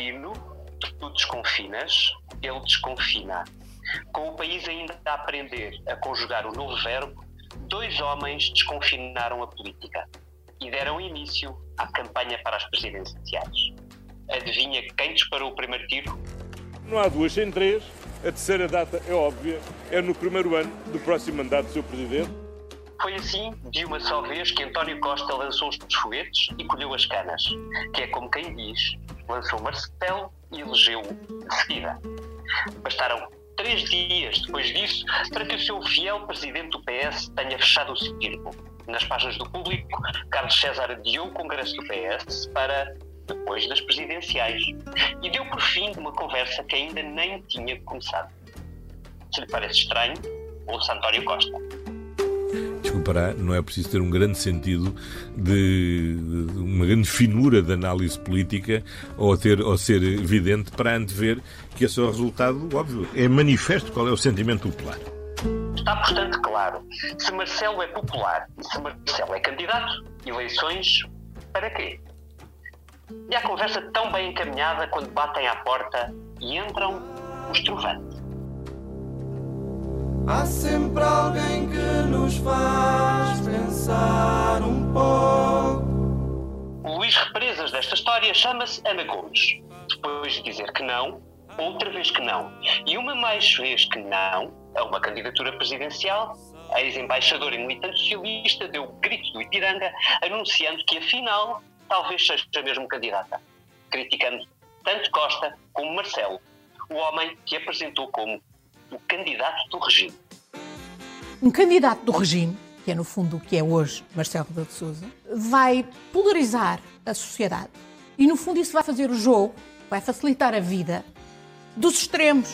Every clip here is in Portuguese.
confino, tu desconfinas, ele desconfina. Com o país ainda a aprender a conjugar o novo verbo, dois homens desconfinaram a política e deram início à campanha para as presidenciais. Adivinha quem disparou o primeiro tiro? Não há duas sem três. A terceira data é óbvia, é no primeiro ano do próximo mandato do Sr. Presidente. Foi assim, de uma só vez, que António Costa lançou os foguetes e colheu as canas, que é como quem diz, lançou Marcelo e elegeu de seguida. Bastaram três dias depois disso para que o seu fiel presidente do PS tenha fechado o círculo. Nas páginas do público, Carlos César adiou o Congresso do PS para depois das presidenciais e deu por fim uma conversa que ainda nem tinha começado. Se lhe parece estranho, ouça António Costa. Desculpará, não é preciso ter um grande sentido de, de uma grande finura de análise política ou, ter, ou ser evidente para antever que esse é o resultado, óbvio. É manifesto qual é o sentimento popular. Está, portanto, claro. Se Marcelo é popular e se Marcelo é candidato, eleições para quê? E a conversa tão bem encaminhada quando batem à porta e entram os trovantes. Há sempre alguém que nos faz pensar um pouco. O Luís Represas desta história chama-se Ana Gomes. Depois de dizer que não, outra vez que não, e uma mais vez que não, a uma candidatura presidencial, a ex-embaixadora e militante socialista deu o grito do Ipiranga, anunciando que afinal talvez seja mesmo candidata, criticando tanto Costa como Marcelo, o homem que apresentou como o candidato do regime. Um candidato do regime, que é no fundo o que é hoje Marcelo Rebelo de Sousa, vai polarizar a sociedade e no fundo isso vai fazer o jogo, vai facilitar a vida dos extremos.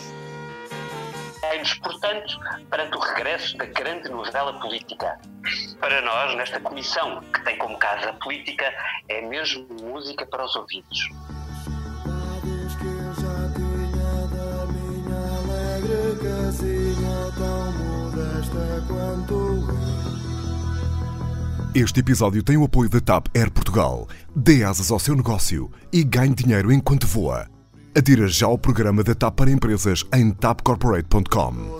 Vai-nos, portanto, perante o regresso da grande novela política. Para nós, nesta comissão, que tem como casa a política, é mesmo música para os ouvidos. Este episódio tem o apoio da TAP Air Portugal. Dê asas ao seu negócio e ganhe dinheiro enquanto voa. Adira já ao programa da TAP para empresas em tapcorporate.com.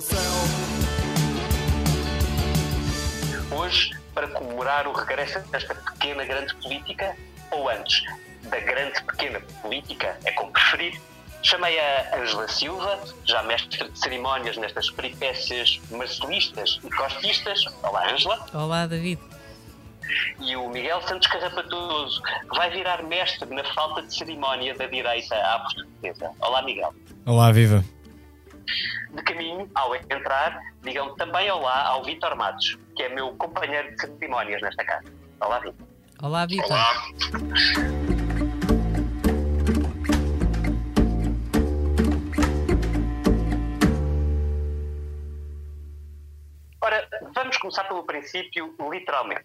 Hoje, para comemorar o regresso desta pequena grande política, ou antes, da grande pequena política, é como preferir, chamei a Ângela Silva, já mestre de cerimónias nestas peripécias marcelistas e costistas. Olá, Ângela. Olá, David. E o Miguel Santos Carrapatoso, que vai virar mestre na falta de cerimónia da direita à portuguesa. Olá, Miguel. Olá, viva. De caminho, ao entrar, digam também olá ao Vitor Matos, que é meu companheiro de cerimónias nesta casa. Olá, Vitor. Olá, Vitor. Olá. Ora, vamos começar pelo princípio, literalmente.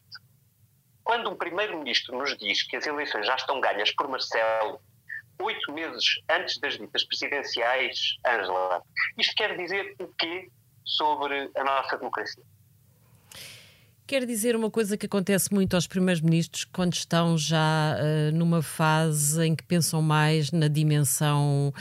Quando um primeiro-ministro nos diz que as eleições já estão ganhas por Marcelo, oito meses antes das ditas presidenciais, Ângela, isto quer dizer o quê sobre a nossa democracia? Quer dizer uma coisa que acontece muito aos primeiros ministros quando estão já uh, numa fase em que pensam mais na dimensão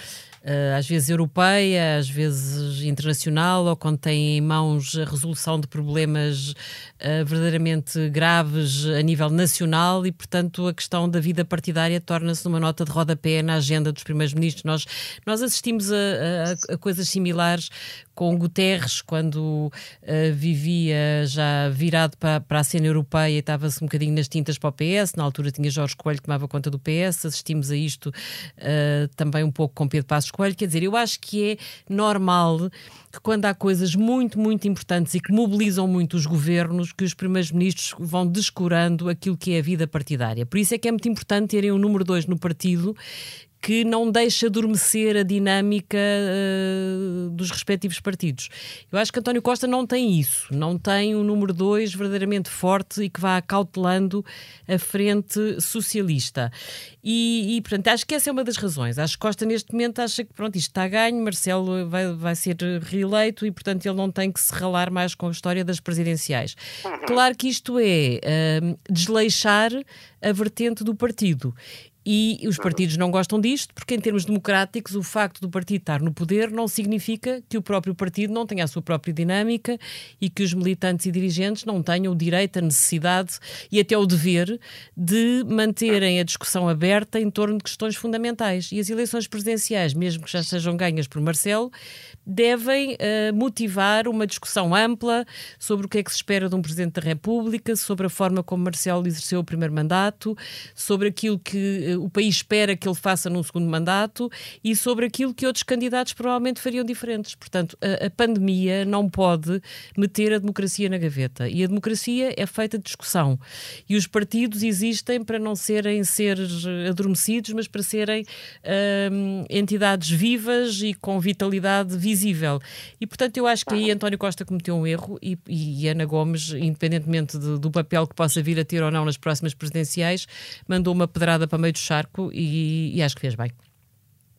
às vezes europeia, às vezes internacional, ou quando têm em mãos a resolução de problemas uh, verdadeiramente graves a nível nacional e, portanto, a questão da vida partidária torna-se numa nota de rodapé na agenda dos primeiros ministros. Nós, nós assistimos a, a, a coisas similares com Guterres, quando uh, vivia já virado para, para a cena europeia e estava-se um bocadinho nas tintas para o PS. Na altura tinha Jorge Coelho que tomava conta do PS. Assistimos a isto uh, também um pouco com Pedro Passos Coelho. Quer dizer, eu acho que é normal que quando há coisas muito, muito importantes e que mobilizam muito os governos, que os primeiros ministros vão descurando aquilo que é a vida partidária. Por isso é que é muito importante terem um número dois no partido que não deixa adormecer a dinâmica uh, dos respectivos partidos. Eu acho que António Costa não tem isso, não tem um número dois verdadeiramente forte e que vá acautelando a frente socialista. E, e, portanto, acho que essa é uma das razões. Acho que Costa, neste momento, acha que pronto, isto está a ganho, Marcelo vai, vai ser reeleito e, portanto, ele não tem que se ralar mais com a história das presidenciais. Claro que isto é uh, desleixar a vertente do partido. E os partidos não gostam disto, porque em termos democráticos, o facto do partido estar no poder não significa que o próprio partido não tenha a sua própria dinâmica e que os militantes e dirigentes não tenham o direito, a necessidade e até o dever de manterem a discussão aberta em torno de questões fundamentais. E as eleições presidenciais, mesmo que já sejam ganhas por Marcelo, devem uh, motivar uma discussão ampla sobre o que é que se espera de um Presidente da República, sobre a forma como Marcelo exerceu o primeiro mandato, sobre aquilo que uh, o país espera que ele faça num segundo mandato e sobre aquilo que outros candidatos provavelmente fariam diferentes. Portanto, a, a pandemia não pode meter a democracia na gaveta. E a democracia é feita de discussão. E os partidos existem para não serem seres adormecidos, mas para serem uh, entidades vivas e com vitalidade visível visível. E, portanto, eu acho que aí António Costa cometeu um erro e, e Ana Gomes, independentemente de, do papel que possa vir a ter ou não nas próximas presidenciais, mandou uma pedrada para meio do charco e, e acho que fez bem.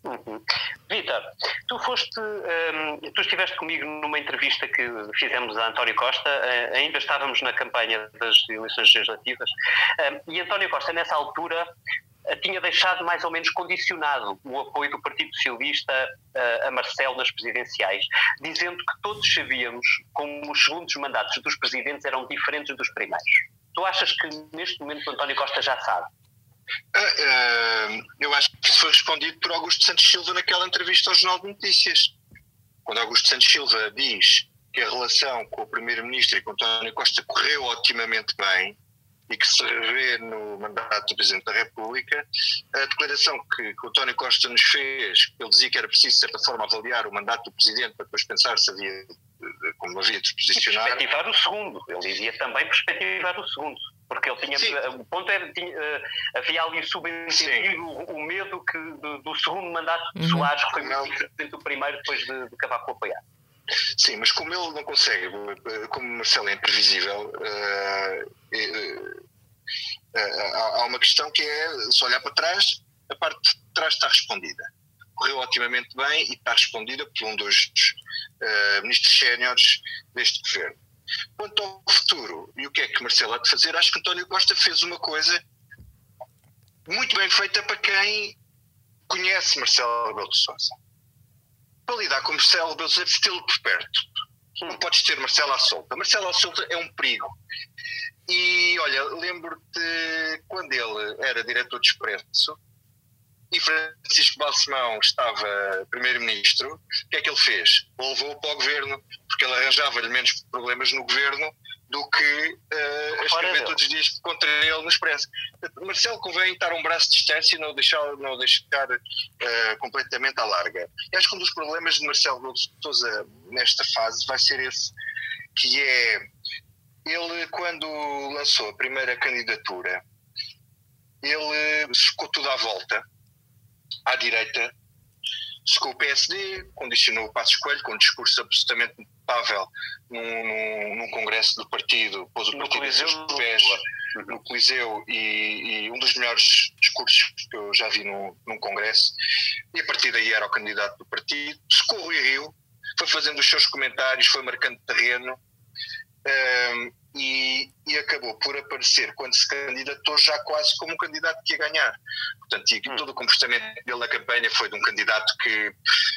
Uhum. Vitor, tu foste, um, tu estiveste comigo numa entrevista que fizemos a António Costa, uh, ainda estávamos na campanha das eleições legislativas, um, e António Costa, nessa altura, tinha deixado mais ou menos condicionado o apoio do Partido Socialista uh, a Marcelo nas presidenciais, dizendo que todos sabíamos como os segundos mandatos dos presidentes eram diferentes dos primeiros. Tu achas que neste momento António Costa já sabe? Uh, uh, eu acho que isso foi respondido por Augusto Santos Silva naquela entrevista ao Jornal de Notícias. Quando Augusto Santos Silva diz que a relação com o Primeiro-Ministro e com António Costa correu otimamente bem, e que se revê no mandato do Presidente da República. A declaração que, que o António Costa nos fez, ele dizia que era preciso, de certa forma, avaliar o mandato do Presidente para depois pensar se havia, como havia de posicionar. Perspectivar o segundo. Ele dizia também perspectivar o segundo. Porque ele tinha. Sim. O ponto é tinha, uh, havia ali subentendido o, o, medo que, do, do segundo mandato de uhum. Soares, que foi muito diferente do primeiro, depois de, de Cavaco apoiar. Sim, mas como ele não consegue, como Marcelo é imprevisível, uh, uh, há uma questão que é, se olhar para trás, a parte de trás está respondida. Correu otimamente bem e está respondida por um dos ministros séniores deste governo. Quanto ao futuro e o que é que Marcelo há de fazer, acho que António Costa fez uma coisa muito bem feita para quem conhece Marcelo Rebelo de Sousa para lidar com Marcelo Rebelo de tê-lo por perto. Não podes ter Marcelo à solta. Marcelo à solta é um perigo. E olha, lembro-te quando ele era diretor de Expresso e Francisco Balsemão estava primeiro-ministro, o que é que ele fez? O levou para o governo, porque ele arranjava-lhe menos problemas no governo do que uh, a escrever todos os dias contra ele no Expresso. Marcelo convém estar um braço de distância e não deixar, não deixar uh, completamente à larga. E acho que um dos problemas de Marcelo de Sousa nesta fase vai ser esse, que é ele quando lançou a primeira candidatura, ele secou tudo à volta, à direita, secou o PSD, condicionou o Passo Escolho com um discurso absolutamente notável num, num, num, congresso do partido, pôs o partido em seus pés no Coliseu e, e, um dos melhores discursos que eu já vi num, num congresso, e a partir daí era o candidato do partido, secou o Rio, foi fazendo os seus comentários, foi marcando terreno, um, e, e, acabou por aparecer quando se candidatou já quase como um candidato que ia ganhar. Portanto, e hum. todo o comportamento dele na campanha foi de um candidato que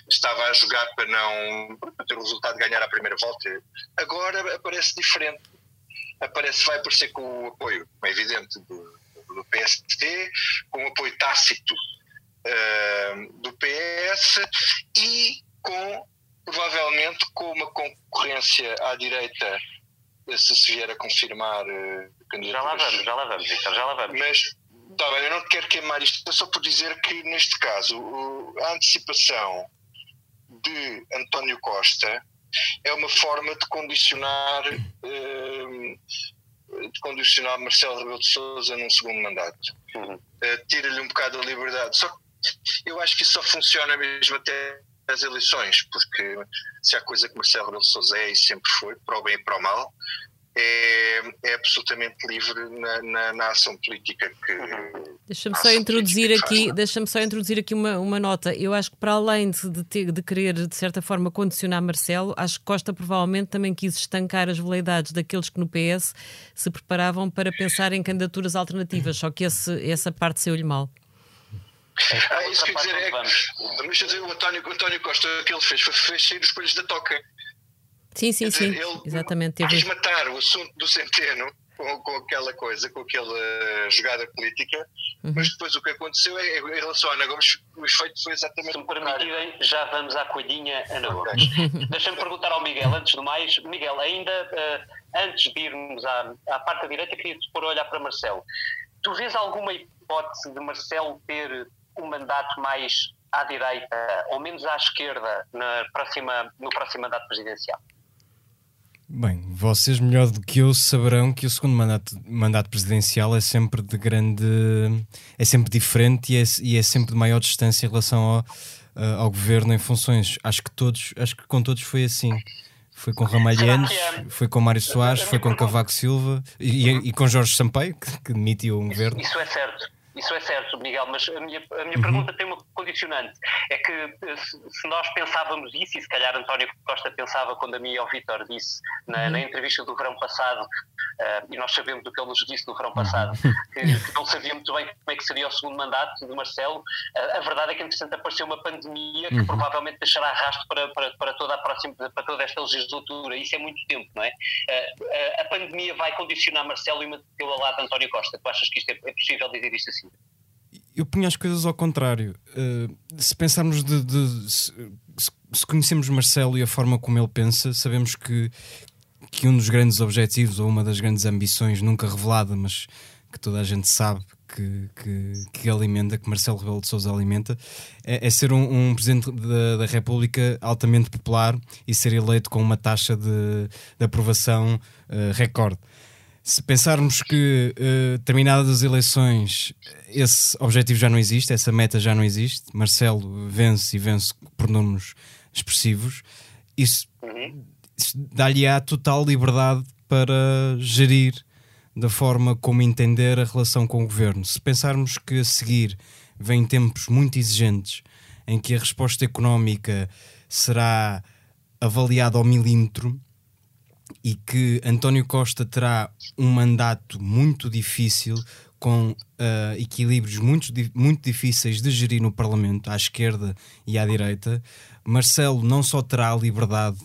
estava a jogar para não para ter o resultado de ganhar a primeira volta. Agora aparece diferente. Aparece, vai aparecer com o apoio, é evidente, do, do PST, com o apoio tácito uh, do PS e com, provavelmente, com uma concorrência à direita se se vier a confirmar uh, Já lá vamos, já lá vamos, Victor, já lá vamos. Mas, tá bem, eu não quero queimar isto, é só por dizer que, neste caso, a antecipação de António Costa é uma forma de condicionar uh, de condicionar Marcelo Rebelo de Sousa num segundo mandato. Uhum. Uh, Tira-lhe um bocado a liberdade. Só que eu acho que isso só funciona mesmo até as eleições, porque se há coisa que Marcelo Rebelo de Sousa é e sempre foi, para o bem e para o mal, é, é absolutamente livre na, na, na, ação política que. Deixa-me só introduzir aqui, deixa-me só introduzir aqui uma, uma nota. Eu acho que para além de, de, ter, de querer de certa forma condicionar Marcelo, acho que Costa provavelmente também quis estancar as veleidades daqueles que no PS se preparavam para pensar em candidaturas alternativas, só que esse, essa parte saiu-lhe mal. Ah, isso quer dizer, é, deixa dizer, o António, o António Costa, o que ele fez foi, fez sair os coelhos da toca. Sim, sim, sim. Dizer, ele Exatamente. Teve... quis matar o assunto do Centeno com, com aquela coisa, com aquela jogada política, Uhum. mas depois o que aconteceu é, em relação à Ana Gomes, o efeito foi exatamente Se me permitirem, já vamos à coelhinha Ana Gomes. Deixa-me perguntar ao Miguel, antes de mais, Miguel, ainda eh, antes de irmos à, à parte da direita, queria-te pôr a olhar para Marcelo. Tu vês alguma hipótese de Marcelo ter um mandato mais à direita ou menos à esquerda na próxima, no próximo mandato presidencial? Bem, vocês melhor do que eu saberão que o segundo mandato, mandato presidencial é sempre de grande. é sempre diferente e é, e é sempre de maior distância em relação ao, eh, ao governo em funções. Acho que todos, acho que com todos foi assim. Foi com que é- foi com Mário Soares, foi com Cavaco Silva e, e- e com Jorge Sampaio, que, que demitiu um governo. Isso é certo. Isso é certo, Miguel, mas a minha, a Uhum. minha pergunta tem uma condicionante. É que se, nós pensávamos isso, e se calhar António Costa pensava quando a mim e ao Vítor disse na, Uhum. na entrevista do verão passado, eh, e nós sabemos do que ele nos disse no verão Uhum. passado, que, que não sabia muito bem como é que seria o segundo mandato de Marcelo. Eh, a verdade é que, entretanto, apareceu uma pandemia que Uhum. provavelmente deixará rastro para, para, para, toda a próxima, para toda esta legislatura. Isso é muito tempo, não é? Eh, a pandemia vai condicionar Marcelo e mantê-lo ao lado de António Costa. Tu achas que isto é, é possível dizer isto assim? Eu punho as coisas ao contrário. Uh, se pensarmos de. de- se, se conhecemos Marcelo e a forma como ele pensa, sabemos que, que um dos grandes objetivos ou uma das grandes ambições, nunca revelada, mas que toda a gente sabe que, que, que alimenta, que Marcelo Rebelo de Sousa alimenta, é, é ser um, um presidente da, da República altamente popular e ser eleito com uma taxa de, de aprovação uh, recorde. Se pensarmos que, eh, terminadas as eleições, esse objetivo já não existe, essa meta já não existe, Marcelo vence e vence por números expressivos, isso, isso dá-lhe a total liberdade para gerir da forma como entender a relação com o governo. Se pensarmos que a seguir vêm tempos muito exigentes em que a resposta económica será avaliada ao milímetro e que António Costa terá um mandato muito difícil com ah, equilíbrios muito, muito difíceis de gerir no Parlamento, à esquerda e à direita, Marcelo não só terá a liberdade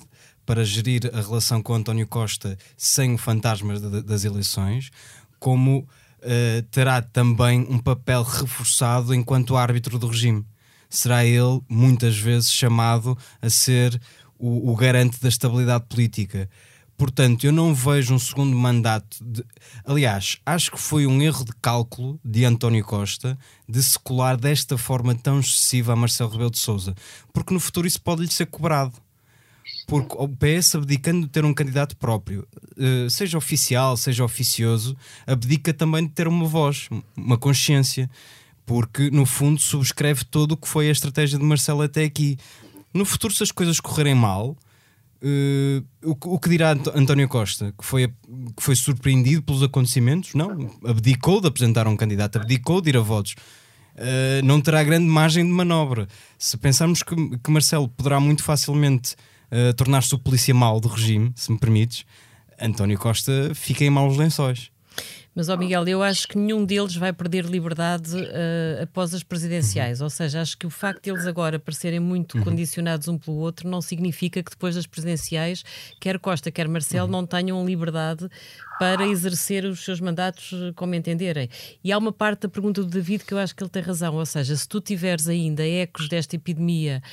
para gerir a relação com António Costa sem o fantasma da- das eleições, como ah, terá também um papel reforçado enquanto árbitro do regime. Será ele muitas vezes chamado a ser o, o garante da estabilidade política. Portanto, eu não vejo um segundo mandato. De... Aliás, acho que foi um erro de cálculo de António Costa de se colar desta forma tão excessiva a Marcelo Rebelo de Souza, porque no futuro isso pode lhe ser cobrado. Porque o PS, abdicando de ter um candidato próprio, eh, seja oficial, seja oficioso, abdica também de ter uma voz, uma consciência, porque no fundo subscreve todo o que foi a estratégia de Marcelo até aqui. No futuro, se as coisas correrem mal, eh, o, o que dirá António Costa? Que foi, que foi surpreendido pelos acontecimentos? Não, abdicou de apresentar um candidato, abdicou de ir a votos. Eh, não terá grande margem de manobra. Se pensarmos que, que Marcelo poderá muito facilmente eh, tornar-se o polícia mau do regime, se me permites, António Costa fica em maus lençóis. Mas, ó Miguel, eu acho que nenhum deles vai perder liberdade eh, após as presidenciais. Ou seja, acho que o facto de eles agora parecerem muito condicionados um pelo outro não significa que depois das presidenciais, quer Costa, quer Marcelo, não tenham liberdade para exercer os seus mandatos eh, como entenderem. E há uma parte da pergunta do David que eu acho que ele tem razão. Ou seja, se tu tiveres ainda ecos desta epidemia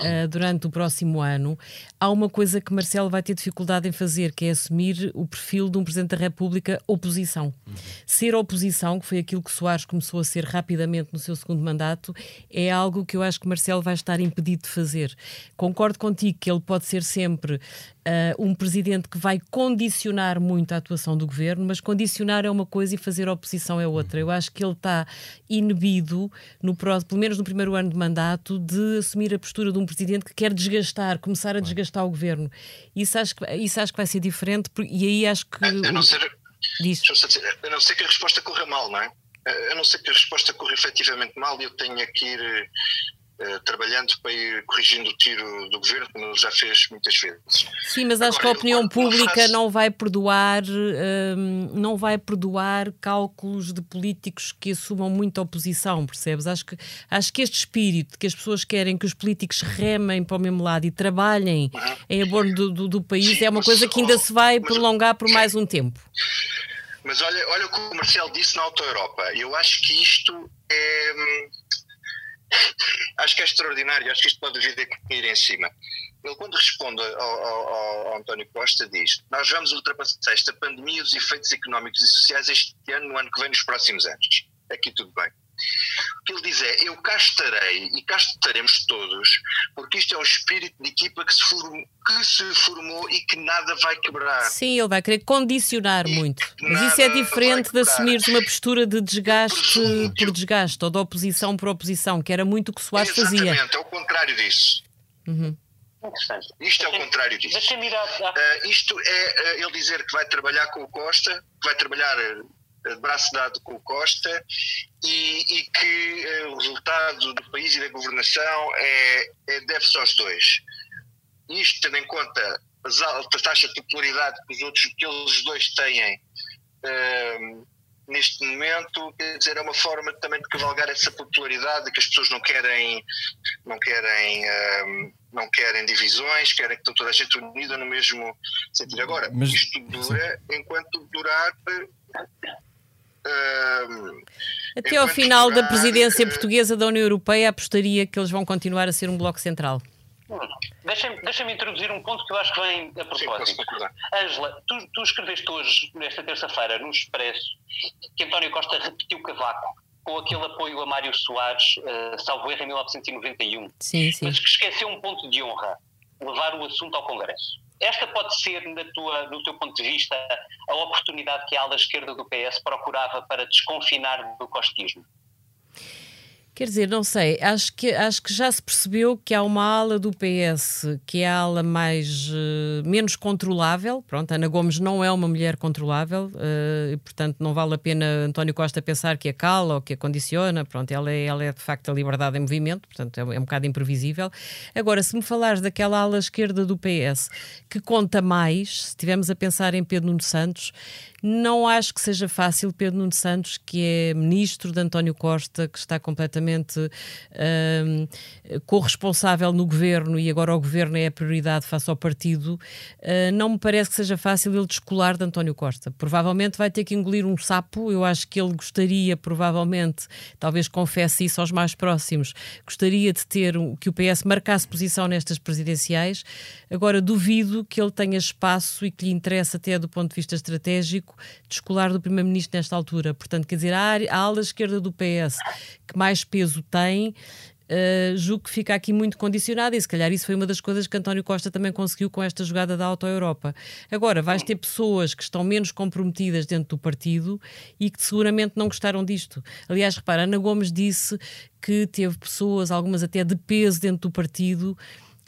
eh, durante o próximo ano, há uma coisa que Marcelo vai ter dificuldade em fazer, que é assumir o perfil de um Presidente da República oposição. Ser oposição, que foi aquilo que Soares começou a ser rapidamente no seu segundo mandato, é algo que eu acho que Marcelo vai estar impedido de fazer. Concordo contigo que ele pode ser sempre ah, um presidente que vai condicionar muito a atuação do governo, mas condicionar é uma coisa e fazer oposição é outra. Eu acho que ele está inibido, no, pró- pelo menos no primeiro ano de mandato, de assumir a postura de um presidente que quer desgastar, começar a desgastar o governo. Isso acho que, isso acho que vai ser diferente, e aí acho que. A não ser, Diz. dizer, a não ser que a resposta corra mal, não é? A não ser que a resposta corra efetivamente mal e eu tenha que ir uh, trabalhando para ir corrigindo o tiro do governo, como já fez muitas vezes. Sim, mas acho Agora, que a opinião pública faço- não vai perdoar, hum, não vai perdoar cálculos de políticos que assumam muita oposição, percebes? Acho que, acho que este espírito de que as pessoas querem que os políticos remem para o mesmo lado e trabalhem em abono do, do, do país Uhum. Sim, é uma coisa que ainda se vai prolongar por mais um tempo. Mas olha, olha o que o Marcelo disse na Auto Europa. Eu acho que isto é. Acho que é extraordinário. Acho que isto pode vir a cair em cima. Ele, quando responde ao- ao- ao António Costa, diz: Nós vamos ultrapassar esta pandemia e os efeitos económicos e sociais este ano, no ano que vem, nos próximos anos. Aqui tudo bem. O que ele diz é: Eu cá estarei e cá estaremos todos, porque isto é um espírito de equipa que se, form- que se formou e que nada vai quebrar. Sim, ele vai querer condicionar E muito. Mas isso é diferente de assumires uma postura de desgaste Presumo por desgaste ou de oposição por oposição, que era muito o que Soares fazia. Exatamente, é o contrário disso. Interessante. Isto é o contrário disso. Ah, isto é ah, ele dizer que vai trabalhar com o Costa, que vai trabalhar braço dado com o Costa e, e que ah, o resultado do país e da governação é, é- deve-se aos dois. Isto tendo em conta as altas taxas de popularidade que os outros que eles dois têm ah, neste momento, quer dizer, é uma forma também de cavalgar essa popularidade que as pessoas não querem não querem ah, não querem divisões, querem que toda a gente unida no mesmo sentido. Agora, Mas- isto dura enquanto durar Até ao final da presidência eh, portuguesa da União Europeia, apostaria que eles vão continuar a ser um bloco central. Deixa-me deixa-me introduzir um ponto que eu acho que vem a propósito. Ângela, tu, tu escreveste hoje, nesta terça-feira, no Expresso, que António Costa repetiu Cavaco com aquele apoio a Mário Soares, uh, salvo erro, em 1991, Sim, sim. mas que esqueceu um ponto de honra, levar o assunto ao Congresso. Esta pode ser, na tua, no teu ponto de vista, a oportunidade que a ala esquerda do PS procurava para desconfinar do costismo. Quer dizer, não sei, acho que, acho que já se percebeu que há uma ala do PS que é a ala mais, eh, menos controlável. Pronto, Ana Gomes não é uma mulher controlável, eh, e, portanto não vale a pena António Costa pensar que a cala ou que a condiciona. Pronto, ela é, ela é de facto a liberdade em movimento, portanto é, é um bocado imprevisível. Agora, se me falares daquela ala esquerda do PS que conta mais, se estivermos a pensar em Pedro Nuno Santos, não acho que seja fácil Pedro Nuno Santos, que é ministro de António Costa, que está completamente hum, corresponsável no governo e agora o governo é a prioridade face ao partido, uh, não me parece que seja fácil ele descolar de António Costa. Provavelmente vai ter que engolir um sapo. Eu acho que ele gostaria, provavelmente, talvez confesse isso aos mais próximos, gostaria de ter um- que o PS marcasse posição nestas presidenciais. Agora, duvido que ele tenha espaço e que lhe interesse até do ponto de vista estratégico descolar do Primeiro-Ministro nesta altura. Portanto, quer dizer, a, a ala esquerda do PS que mais peso tem, Uh, julgo que fica aqui muito condicionada e se calhar isso foi uma das coisas que António Costa também conseguiu com esta jogada da Auto-Europa. Agora, vais ter pessoas que estão menos comprometidas dentro do partido e que seguramente não gostaram disto. Aliás, repara, Ana Gomes disse que teve pessoas, algumas até de peso dentro do partido,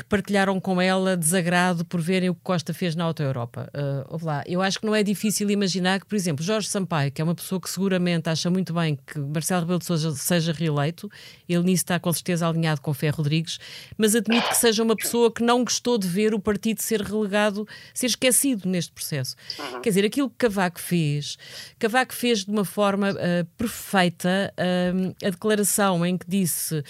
que partilharam com ela desagrado por verem o que Costa fez na Auto Europa. Uh, lá, eu acho que não é difícil imaginar que, por exemplo, Jorge Sampaio, que é uma pessoa que seguramente acha muito bem que Marcelo Rebelo de Sousa seja reeleito, ele nisso está com certeza alinhado com Ferro Rodrigues, mas admite que seja uma pessoa que não gostou de ver o partido ser relegado, ser esquecido neste processo. Quer dizer, aquilo que Cavaco fez, Cavaco fez de uma forma uh, perfeita uh, a declaração em que disse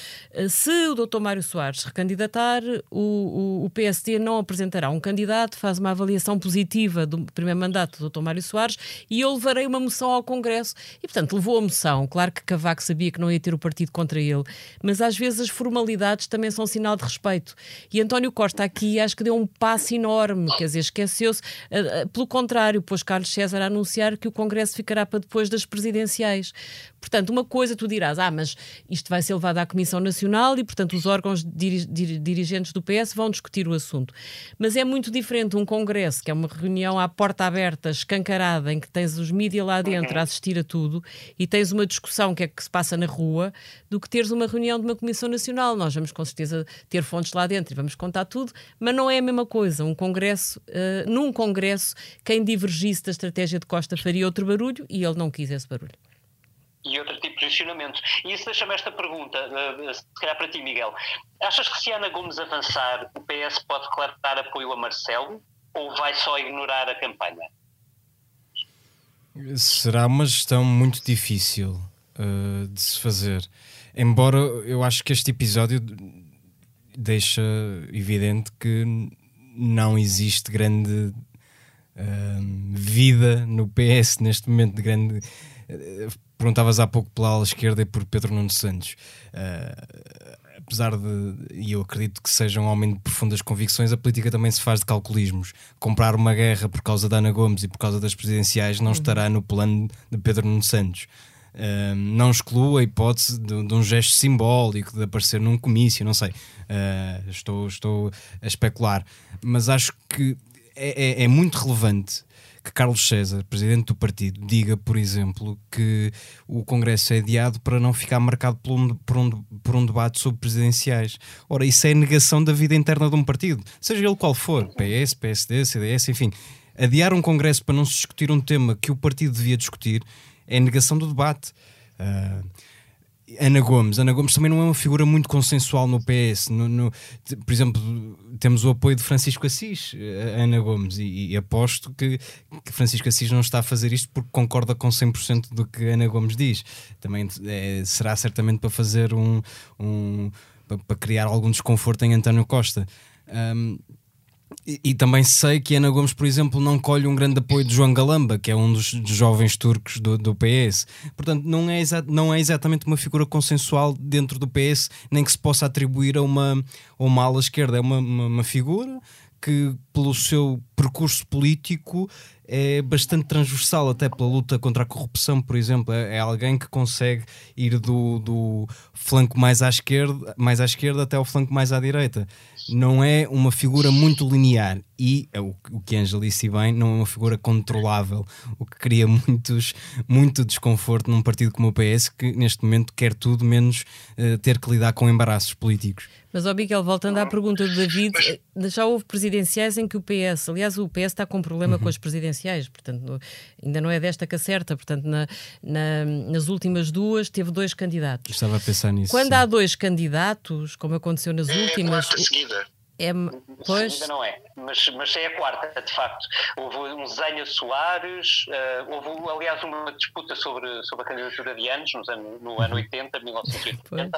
se o Dr. Mário Soares recandidatar, o, o, o PSD não apresentará um candidato, faz uma avaliação positiva do primeiro mandato do Dr. Mário Soares e eu levarei uma moção ao Congresso. E, portanto, levou a moção. Claro que Cavaco sabia que não ia ter o partido contra ele, mas às vezes as formalidades também são sinal de respeito. E António Costa aqui acho que deu um passo enorme, quer dizer, esqueceu-se. Uh, uh, pelo contrário, pôs Carlos César a anunciar que o Congresso ficará para depois das presidenciais. Portanto, uma coisa tu dirás, ah, mas isto vai ser levado à Comissão Nacional e, portanto, os órgãos diri diri dirigentes do PS vão discutir o assunto. Mas é muito diferente um congresso, que é uma reunião à porta aberta, escancarada, em que tens os mídias lá dentro a assistir a tudo e tens uma discussão que é que se passa na rua, do que teres uma reunião de uma Comissão Nacional. Nós vamos com certeza ter fontes lá dentro e vamos contar tudo, mas não é a mesma coisa. Um congresso, uh, num congresso, quem divergisse da estratégia de Costa faria outro barulho e ele não quis esse barulho. E outro tipo de posicionamento. E isso deixa-me esta pergunta, uh, se calhar para ti, Miguel. Achas que se Ana Gomes avançar, o PS pode declarar apoio a Marcelo ou vai só ignorar a campanha? Será uma gestão muito difícil uh, de se fazer. Embora eu acho que este episódio deixa evidente que não existe grande uh, vida no PS neste momento de grande. Uh, perguntavas há pouco pela ala esquerda e por Pedro Nuno Santos. Uh, apesar de, e eu acredito que seja um homem de profundas convicções, a política também se faz de calculismos. Comprar uma guerra por causa da Ana Gomes e por causa das presidenciais não uhum. estará no plano de Pedro Nuno Santos. Uh, não excluo a hipótese de, de, um gesto simbólico, de aparecer num comício, não sei. Uh, estou, estou a especular. Mas acho que é, é, é muito relevante que Carlos César, presidente do partido, diga, por exemplo, que o Congresso é adiado para não ficar marcado por um, por um, por um debate sobre presidenciais. Ora, isso é negação da vida interna de um partido, seja ele qual for, PS, PSD, CDS, enfim. Adiar um Congresso para não se discutir um tema que o partido devia discutir é negação do debate. Uh, Ana Gomes. Ana Gomes também não é uma figura muito consensual no PS. No, no, por exemplo, temos o apoio de Francisco Assis, a Ana Gomes, e, e aposto que, que, Francisco Assis não está a fazer isto porque concorda com 100% do que Ana Gomes diz. Também é, será certamente para fazer um. um para, criar algum desconforto em António Costa. Um, e, e, também sei que Ana Gomes, por exemplo, não colhe um grande apoio de João Galamba, que é um dos, jovens turcos do, do, PS. Portanto, não é, não é exatamente uma figura consensual dentro do PS, nem que se possa atribuir a uma, uma ala esquerda. É uma, uma, uma figura que, pelo seu percurso político, é bastante transversal, até pela luta contra a corrupção, por exemplo. É, é alguém que consegue ir do, do flanco mais à esquerda, mais à esquerda até ao flanco mais à direita não é uma figura muito linear e é o, o que Angela disse bem, não é uma figura controlável, o que cria muitos, muito desconforto num partido como o PS que neste momento quer tudo menos uh, ter que lidar com embaraços políticos. Mas, ó Miguel, voltando à pergunta do David, eh, já houve presidenciais em que o PS, aliás, o PS está com um problema uhum. com as presidenciais, portanto, ainda não é desta que acerta, portanto, na, na, nas últimas duas teve dois candidatos. Estava a pensar nisso. Quando sim. há dois candidatos, como aconteceu nas é últimas. A seguida. É, pois... Ainda não é, mas, mas é a quarta, de facto. Houve um Zenha Soares, uh, houve, aliás, uma disputa sobre, sobre a candidatura de anos, nos ano, no ano 80, 1980. Pois.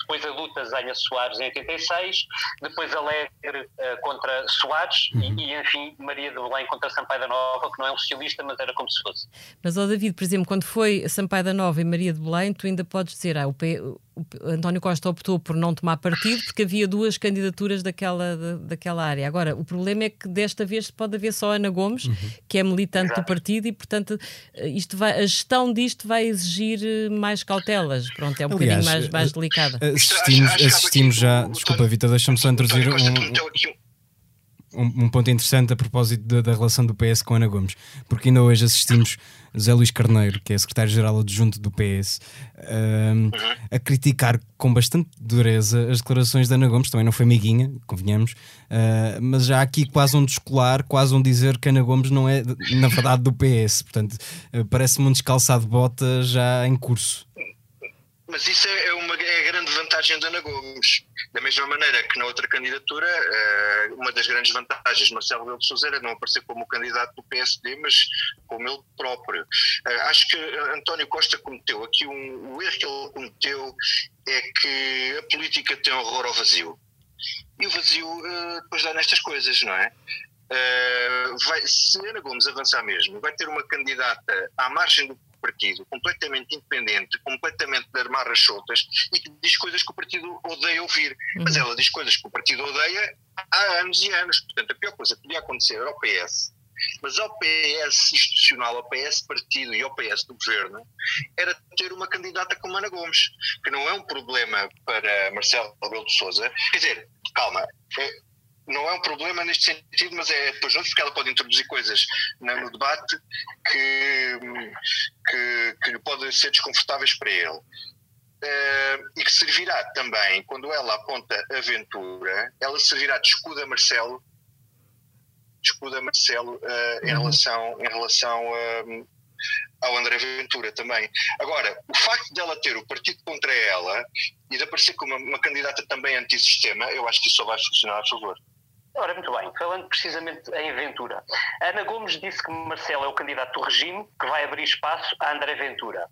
Depois a luta Zenha Soares em 86, depois Alegre uh, contra Soares uhum. e, e, enfim, Maria de Belém contra Sampaio da Nova, que não é um socialista, mas era como se fosse. Mas, ó David, por exemplo, quando foi Sampaio da Nova e Maria de Belém, tu ainda podes dizer, ah, o, P, António Costa optou por não tomar partido porque havia duas candidaturas daquela, daquela área. Agora, o problema é que desta vez pode haver só Ana Gomes, uhum. que é militante Exato. do partido, e portanto isto vai, a gestão disto vai exigir eh, mais cautelas. Pronto, é um Aliás, bocadinho mais, mais delicada. Assistimos, assistimos já. Desculpa, Vitor, deixa-me só introduzir um um, um, ponto interessante a propósito da, da, relação do PS com Ana Gomes, porque ainda hoje assistimos José Luís Carneiro, que é secretário-geral adjunto do PS, um, a criticar com bastante dureza as declarações de Ana Gomes, também não foi amiguinha, convenhamos, uh, mas já há aqui quase um descolar, quase um dizer que Ana Gomes não é, na verdade, do PS, portanto, uh, parece-me um descalçado de bota já em curso. Mas isso é, uma, é a grande vantagem de Ana Gomes. Da mesma maneira que na outra candidatura, eh, uma das grandes vantagens de Marcelo Rebelo de Sousa era não aparecer como candidato do PSD, mas como ele próprio. Eh, acho que António Costa cometeu aqui um, o erro que ele cometeu é que a política tem horror ao vazio. E o vazio eh, depois dá nestas coisas, não é? Uh, vai, se Ana Gomes avançar mesmo, vai ter uma candidata à margem do partido, completamente independente, completamente de armarras soltas e que diz coisas que o partido odeia ouvir. Uhum. Mas ela diz coisas que o partido odeia há anos e anos. Portanto, a pior coisa que podia acontecer ao PS, mas ao PS institucional, ao PS partido e ao PS do governo, era ter uma candidata como Ana Gomes, que não é um problema para Marcelo Rebelo de Souza. Quer dizer, calma, é, não é um problema neste sentido, mas é depois outro, porque ela pode introduzir coisas no debate que, que, que podem ser desconfortáveis para ele. Uh, e que servirá também, quando ela aponta aventura, ela servirá de escudo a Marcelo, de escudo a Marcelo uh, em, uhum. relação, em relação a, ao André Ventura também. Agora, o facto dela ter o partido contra ela e de aparecer como uma, uma candidata também antissistema, eu acho que isso só vai funcionar a favor. Ora, muito bem, falando precisamente em Ventura. Ana Gomes disse que Marcelo é o candidato do regime que vai abrir espaço a André Ventura.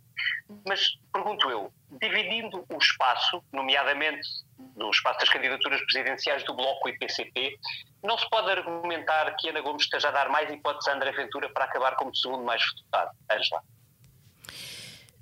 Mas, pergunto eu, dividindo o espaço, nomeadamente no espaço das candidaturas presidenciais do Bloco e PCP, não se pode argumentar que Ana Gomes esteja a dar mais hipóteses a André Ventura para acabar como segundo mais votado. Angela.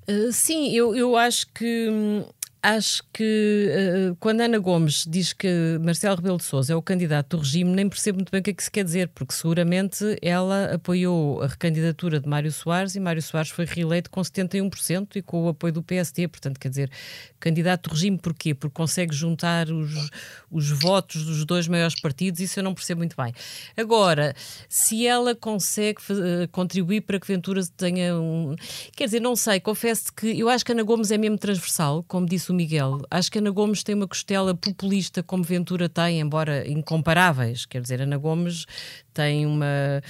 Uh, sim, eu, eu acho que hum, acho que uh, quando Ana Gomes diz que Marcelo Rebelo de Sousa é o candidato do regime, nem percebo muito bem o que é que se quer dizer, porque seguramente ela apoiou a recandidatura de Mário Soares e Mário Soares foi reeleito com 71% e com o apoio do PSD, portanto, quer dizer, candidato do regime porquê? Porque consegue juntar os, os votos dos dois maiores partidos, isso eu não percebo muito bem. Agora, se ela consegue uh, contribuir para que Ventura tenha um... Quer dizer, não sei, confesso que eu acho que Ana Gomes é mesmo transversal, como disse o Miguel. Acho que Ana Gomes tem uma costela populista como Ventura tem, embora incomparáveis. Quer dizer, Ana Gomes tem uma,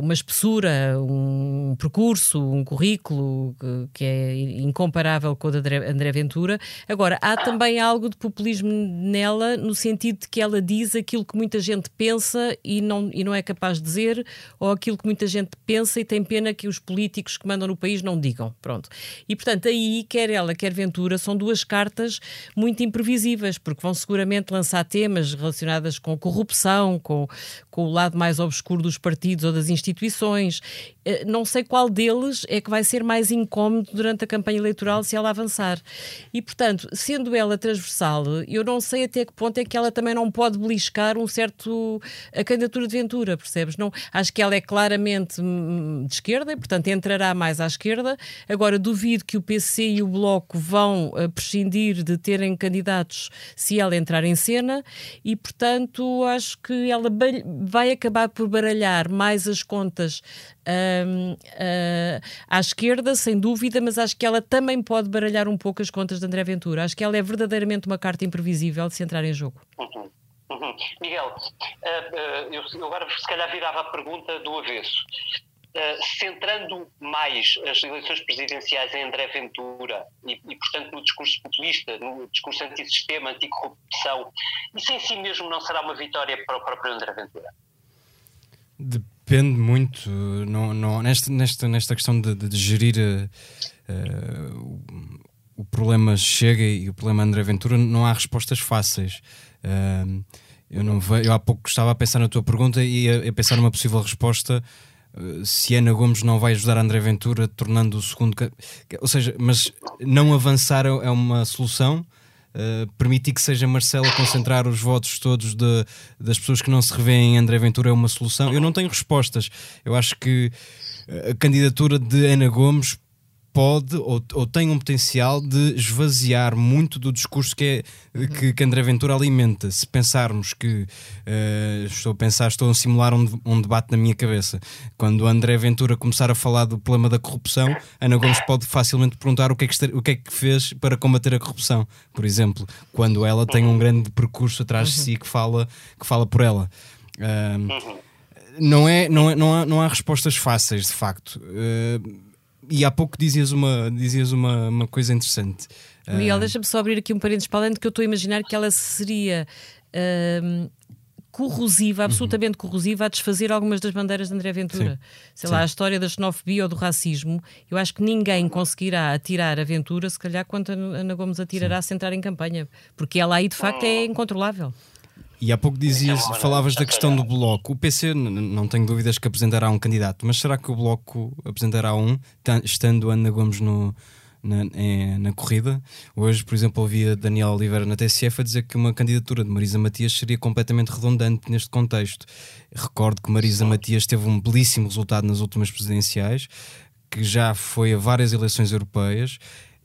uma espessura, um percurso, um currículo que é incomparável com o de André Ventura. Agora, há também algo de populismo nela, no sentido de que ela diz aquilo que muita gente pensa e não, e não é capaz de dizer, ou aquilo que muita gente pensa e tem pena que os políticos que mandam no país não digam. Pronto. E, portanto, aí, quer ela, quer Ventura, são duas cartas muito imprevisíveis, porque vão seguramente lançar temas relacionados com corrupção, com, com o lado mais obscuro dos partidos ou das instituições. Eh, não sei qual deles é que vai ser mais incómodo durante a campanha eleitoral se ela avançar. E, portanto, sendo ela transversal, eu não sei até que ponto é que ela também não pode beliscar um certo. a candidatura de Ventura, percebes? Não, acho que ela é claramente hum, de esquerda e, portanto, entrará mais à esquerda. Agora, duvido que o PC e o Bloco vão uh, prescindir de terem candidatos se ela entrar em cena e, portanto, acho que ela vai acabar por baralhar mais as contas uh, uh, à esquerda, sem dúvida, mas acho que ela também pode baralhar um pouco as contas de André Ventura. Acho que ela é verdadeiramente uma carta imprevisível de se entrar em jogo. Uhum. Uhum. Miguel, uh, eu, eu agora se calhar virava a pergunta do avesso. Uh, centrando mais as eleições presidenciais em André Ventura e, e, portanto, no discurso populista, no discurso antissistema, anticorrupção, isso em si mesmo não será uma vitória para o próprio André Ventura? Depende muito, não, não, nesta, nesta, nesta questão de, de, gerir uh, o, o, problema chega e o problema André Ventura, não há respostas fáceis. Uh, eu, não vejo, eu há pouco estava a pensar na tua pergunta e a, a pensar numa possível resposta uh, se Ana Gomes não vai ajudar André Ventura tornando o segundo. Ou seja, mas não avançar é uma solução uh, permitir que seja Marcelo concentrar os votos todos de, das pessoas que não se revêem em André Ventura é uma solução? Eu não tenho respostas. Eu acho que a candidatura de Ana Gomes pode ou, ou, tem um potencial de esvaziar muito do discurso que, é, que, que André Ventura alimenta. Se pensarmos que uh, estou a pensar, estou a simular um, um, debate na minha cabeça. Quando André Ventura começar a falar do problema da corrupção, Ana Gomes pode facilmente perguntar o que é que, o que, é que fez para combater a corrupção, por exemplo, quando ela tem um grande percurso atrás de si que fala, que fala por ela. Uh, não, é, não, é, não, há, não há respostas fáceis, de facto. Uh, e há pouco dizias uma, dizias uma, uma coisa interessante. Miguel, uh... deixa-me só abrir aqui um parênteses para além de que eu estou a imaginar que ela seria uh, corrosiva, absolutamente uhum. corrosiva, a desfazer algumas das bandeiras de André Ventura. Sim. Sei Sim. lá, a história da xenofobia ou do racismo. Eu acho que ninguém conseguirá atirar a Ventura, se calhar, quanto a Ana Gomes atirará Sim. se entrar em campanha. Porque ela aí, de facto, é incontrolável. E há pouco dizias, é falavas da questão do Bloco. O PC, não tenho dúvidas que apresentará um candidato, mas será que o Bloco apresentará um, estando Ana Gomes no, na, na, corrida. Hoje, por exemplo, ouvia Daniel Oliveira na TSF a dizer que uma candidatura de Marisa Matias seria completamente redundante neste contexto. Recordo que Marisa Matias teve um belíssimo resultado nas últimas presidenciais, que já foi a várias eleições europeias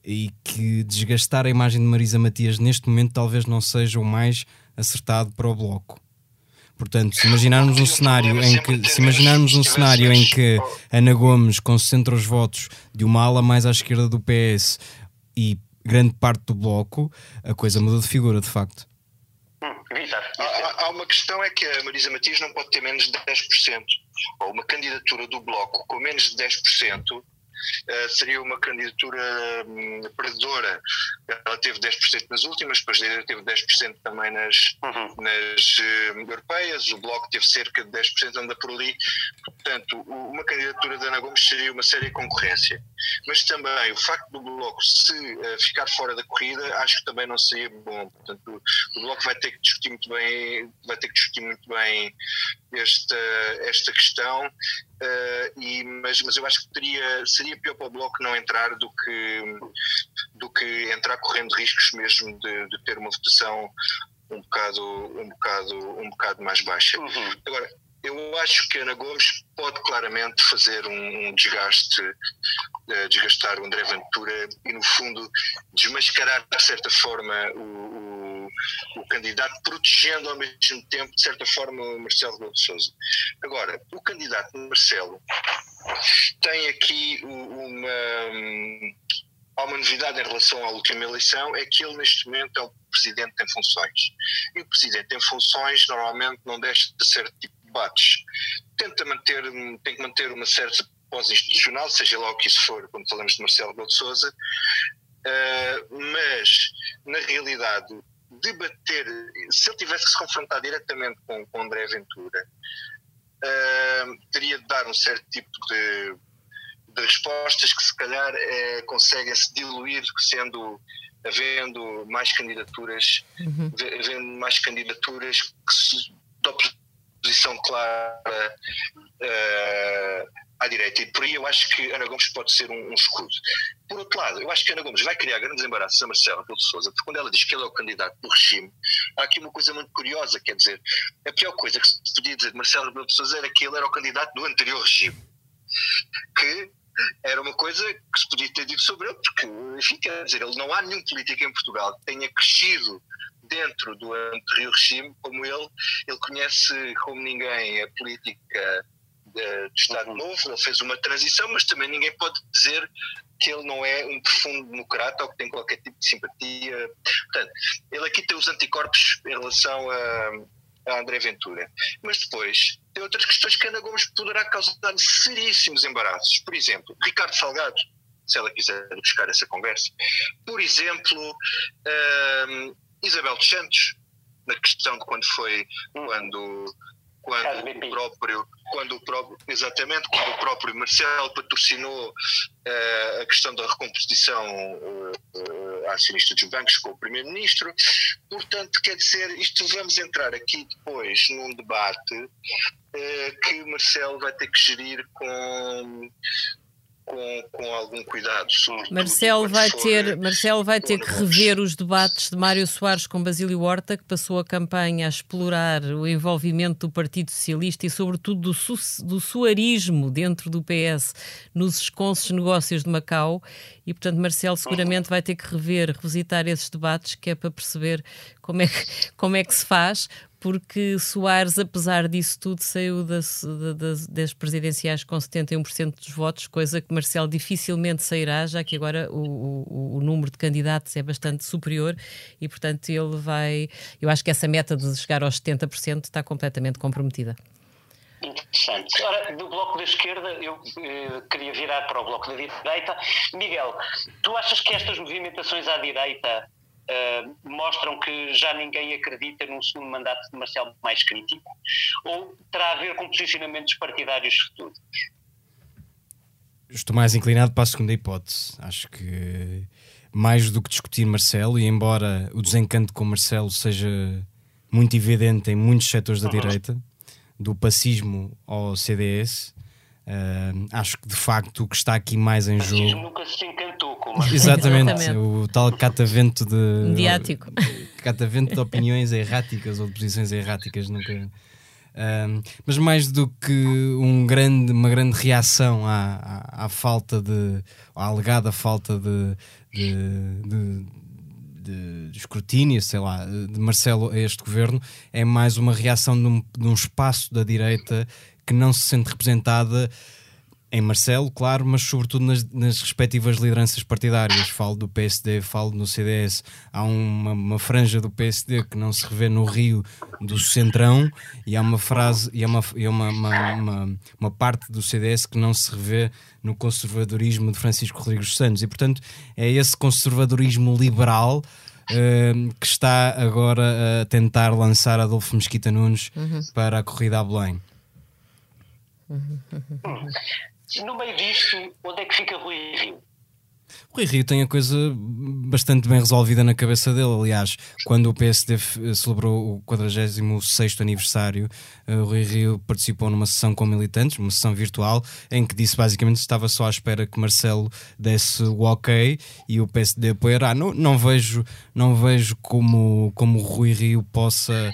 e que desgastar a imagem de Marisa Matias neste momento talvez não seja o mais acertado para o bloco. Portanto, se imaginarmos um cenário em que se imaginarmos um cenário em que Ana Gomes concentra os votos de uma ala mais à esquerda do PS e grande parte do bloco, a coisa muda de figura, de facto. Há, há, uma questão é que a Marisa Matias não pode ter menos de 10%, ou uma candidatura do bloco com menos de 10%, uh, seria uma candidatura um, perdedora. Ela teve 10% nas últimas, depois teve 10% também nas, uhum. nas uh, europeias, o Bloco teve cerca de 10%, anda por ali. Portanto, uma candidatura da Ana Gomes seria uma séria concorrência. Mas também o facto do Bloco se uh, ficar fora da corrida, acho que também não seria bom. Portanto, o Bloco vai ter que discutir muito bem, vai ter que discutir muito bem esta, esta questão Uh, e, mas, mas eu acho que teria, seria pior para o Bloco não entrar do que, do que entrar correndo riscos mesmo de, de ter uma votação um bocado, um bocado, um bocado mais baixa. Uhum. Agora, eu acho que Ana Gomes pode claramente fazer um, um desgaste, uh, desgastar o André Ventura e, no fundo, desmascarar, de certa forma, o, o, o candidato, protegendo ao mesmo tempo, de certa forma, o Marcelo de Souza. Agora, o candidato Marcelo tem aqui uma. Há uma novidade em relação à última eleição, é que ele neste momento é o presidente em funções. E o presidente em funções normalmente não deixa de ser tipo debates. Tenta manter, tem que manter uma certa pós institucional, seja lá o que isso for, quando falamos de Marcelo de Souza, uh, mas na realidade debater, se ele tivesse que se confrontar diretamente com, com André Ventura, uh, teria de dar um certo tipo de, de respostas que se calhar uh, conseguem se diluir sendo havendo mais candidaturas uhum. havendo mais candidaturas que se, posição clara uh, à direita. E por aí eu acho que Ana Gomes pode ser um, um, escudo. Por outro lado, eu acho que Ana Gomes vai criar grandes embaraços a Marcelo Rebelo de Sousa, porque quando ela diz que ele é o candidato do regime, há aqui uma coisa muito curiosa, quer dizer, a pior coisa que se podia dizer de Marcelo Rebelo de Sousa era que ele era o candidato do anterior regime. Que era uma coisa que se podia ter dito sobre ele, porque, enfim, quer dizer, ele não há nenhum político em Portugal que tenha crescido dentro do anterior regime, como ele, ele conhece como ninguém a política de, de Estado uhum. Novo, ele fez uma transição, mas também ninguém pode dizer que ele não é um profundo democrata ou que tem qualquer tipo de simpatia. Portanto, ele aqui tem os anticorpos em relação a, a André Ventura. Mas depois tem outras questões que Ana Gomes poderá causar seríssimos embaraços. Por exemplo, Ricardo Salgado, se ela quiser buscar essa conversa. Por exemplo, hum, Isabel dos Santos, na questão de quando foi, quando, quando o próprio, quando o próprio, exatamente, quando o próprio Marcelo patrocinou uh, a questão da recomposição uh, uh, acionista dos bancos com o Primeiro-Ministro. Portanto, quer dizer, isto vamos entrar aqui depois num debate uh, que Marcelo vai ter que gerir com com, com algum cuidado. Marcelo vai, ter, Marcelo vai ter que rever os debates de Mário Soares com Basílio Horta, que passou a campanha a explorar o envolvimento do Partido Socialista e, sobretudo, do, su do suarismo dentro do PS nos esconsos negócios de Macau. E, portanto, Marcelo seguramente vai ter que rever, revisitar esses debates, que é para perceber como é que, como é que se faz, porque Soares, apesar disso tudo, saiu das, das, das presidenciais com 71% dos votos, coisa que Marcelo dificilmente sairá, já que agora o, o, o, número de candidatos é bastante superior e, portanto, ele vai. Eu acho que essa meta de chegar aos 70% está completamente comprometida. Interessante. Ora, do Bloco da Esquerda, eu eh, queria virar para o Bloco da Direita. Miguel, tu achas que estas movimentações à direita uh, mostram que já ninguém acredita num segundo mandato de Marcelo mais crítico? Ou terá a ver com posicionamentos partidários futuros? Estou mais inclinado para a segunda hipótese. Acho que mais do que discutir Marcelo, e embora o desencanto com Marcelo seja muito evidente em muitos setores da uhum. direita, do pacismo ao CDS, uh, acho que de facto o que está aqui mais em jogo. nunca se Exatamente, Exatamente. o tal catavento de. Mediático. Catavento de opiniões erráticas ou de posições erráticas, nunca. Um, mas mais do que um grande, uma grande reação à, à, à falta de. à alegada falta de, de, de, de, de, escrutínio, sei lá, de Marcelo a este governo, é mais uma reação de um, de um espaço da direita que não se sente representada em Marcelo, claro, mas sobretudo nas, nas, respectivas lideranças partidárias. Falo do PSD, falo no CDS. Há uma, uma, franja do PSD que não se revê no Rio do Centrão e há uma frase e há uma, e uma, uma, uma, parte do CDS que não se revê no conservadorismo de Francisco Rodrigues Santos. E, portanto, é esse conservadorismo liberal uh, que está agora a tentar lançar Adolfo Mesquita Nunes uhum. para a corrida a Belém. Uhum. No meio disto, onde é que fica Rui Rio? Rui Rio tem a coisa bastante bem resolvida na cabeça dele. Aliás, quando o PSD celebrou o 46 aniversário, uh, Rui Rio participou numa sessão com militantes, uma sessão virtual, em que disse basicamente que estava só à espera que Marcelo desse o ok e o PSD apoiará. Não, não vejo, não vejo como, como Rui Rio possa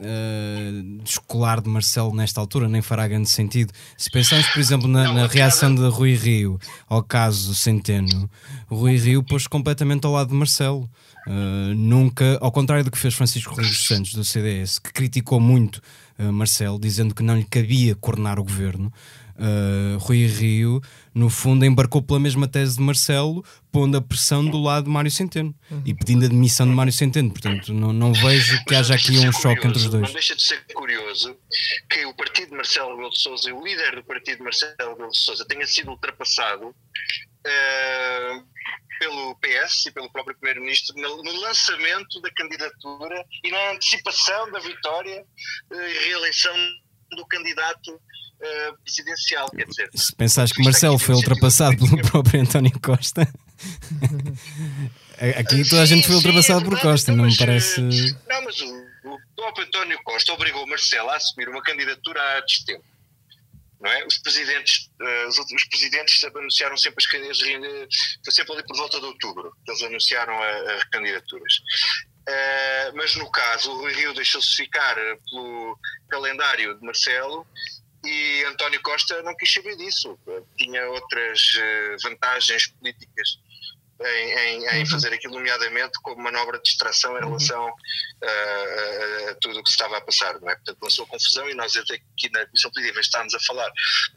uh, descolar de Marcelo nesta altura, nem fará grande sentido. Se pensarmos, por exemplo, na, na reação de Rui Rio ao caso Centeno, Rui Rio pôs completamente ao lado de Marcelo. Uh, nunca, ao contrário do que fez Francisco Rodrigues Santos do CDS, que criticou muito uh, Marcelo, dizendo que não lhe cabia coordenar o governo, uh, Rui Rio, no fundo, embarcou pela mesma tese de Marcelo, pondo a pressão do lado de Mário Centeno uhum. e pedindo a demissão de Mário Centeno. Portanto, não, não vejo que haja aqui um choque entre os dois. Não deixa de ser curioso que o partido de Marcelo Rebelo de Souza e o líder do partido de Marcelo Rebelo de Souza tenha sido ultrapassado uh, pelo PS e pelo próprio Primeiro-Ministro no lançamento da candidatura e na antecipação da vitória uh, e reeleição do candidato uh, presidencial. Quer dizer, se pensares que Marcelo foi ultrapassado pelo próprio António Costa. Aqui toda a gente foi ultrapassado por Costa, não me parece. Eh, não, mas o, o próprio António Costa obrigou Marcelo a assumir uma candidatura a destempo. Não é? Os presidentes, uh, os, outros, os presidentes anunciaram sempre as candidaturas, foi sempre ali por volta de outubro que eles anunciaram as candidaturas. Uh, mas no caso, o Rui Rio deixou-se ficar pelo calendário de Marcelo e António Costa não quis saber disso. Tinha outras uh, vantagens políticas em, em, em, uhum. fazer aquilo, nomeadamente como manobra de distração em uhum. relação uh, a, tudo o que se estava a passar. Não é? Portanto, lançou confusão e nós até aqui na Comissão Política estamos a falar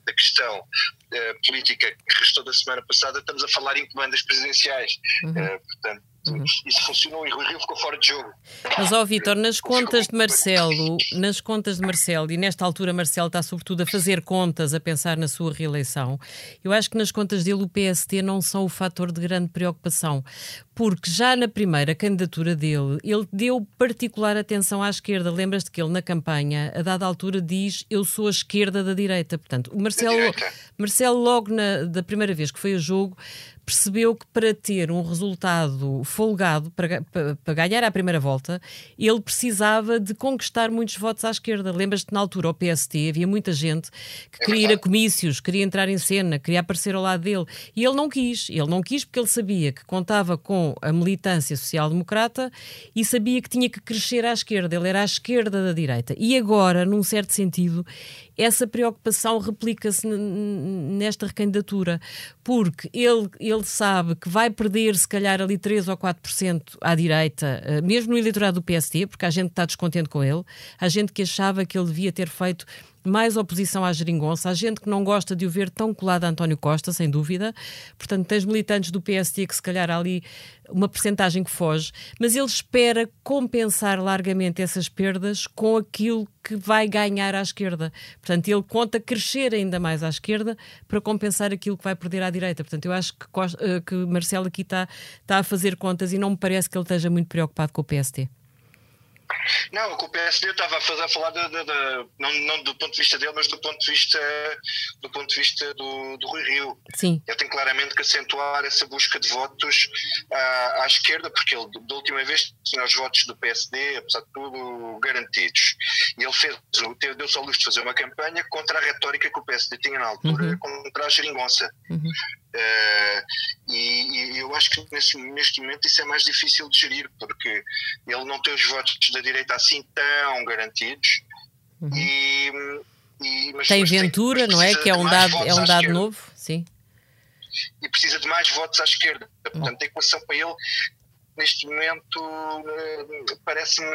da questão uh, política que restou da semana passada, estamos a falar em comandas presidenciais. Uhum. portanto, Uhum. Isso funcionou e o Rio ficou fora de jogo. Mas, ó Vitor, nas contas de Marcelo, nas contas de Marcelo, e nesta altura Marcelo está sobretudo a fazer contas, a pensar na sua reeleição, eu acho que nas contas dele o PST não são o fator de grande preocupação, porque já na primeira candidatura dele, ele deu particular atenção à esquerda. Lembras-te que ele na campanha, a dada altura, diz eu sou a esquerda da direita. Portanto, o Marcelo, Marcelo logo na, da primeira vez que foi a jogo, percebeu que para ter um resultado folgado, para, para, para, ganhar a primeira volta, ele precisava de conquistar muitos votos à esquerda. Lembras-te na altura, ao PST, havia muita gente que queria ir a comícios, queria entrar em cena, queria aparecer ao lado dele. E ele não quis. Ele não quis porque ele sabia que contava com a militância social-democrata e sabia que tinha que crescer à esquerda. Ele era à esquerda da direita. E agora, num certo sentido, essa preocupação replica-se nesta recandidatura, porque ele, ele sabe que vai perder, se calhar, ali 3 ou 4% à direita, eh, mesmo no eleitorado do PST, porque há gente que está descontente com ele, há gente que achava que ele devia ter feito mais oposição à geringonça. Há gente que não gosta de o ver tão colado a António Costa, sem dúvida. Portanto, tens militantes do PST que se calhar há ali uma percentagem que foge, mas ele espera compensar largamente essas perdas com aquilo que vai ganhar à esquerda. Portanto, ele conta crescer ainda mais à esquerda para compensar aquilo que vai perder à direita. Portanto, eu acho que, eh, que Marcelo aqui está, está a fazer contas e não me parece que ele esteja muito preocupado com o PST. Não, com o PSD estava a, fazer, a falar de, de, de, não, não, do ponto de vista dele, mas do ponto de vista do, ponto de vista do, do Rui Rio. Sim. Ele tem claramente que acentuar essa busca de votos à, à esquerda, porque ele da última vez tinha os votos do PSD, apesar de tudo, garantidos. E ele fez, deu-se ao luxo de fazer uma campanha contra a retórica que o PSD tinha na altura, uhum. contra a geringonça. Uhum. Uh, e, e, eu acho que nesse, neste momento isso é mais difícil de gerir, porque ele não tem os votos da direita assim tão garantidos. Uhum. E, e, mas, tem mas Ventura, tem, não é? Que é um dado, é um dado novo, sim. E precisa de mais votos à esquerda. Portanto, a equação para ele neste momento eh, parece-me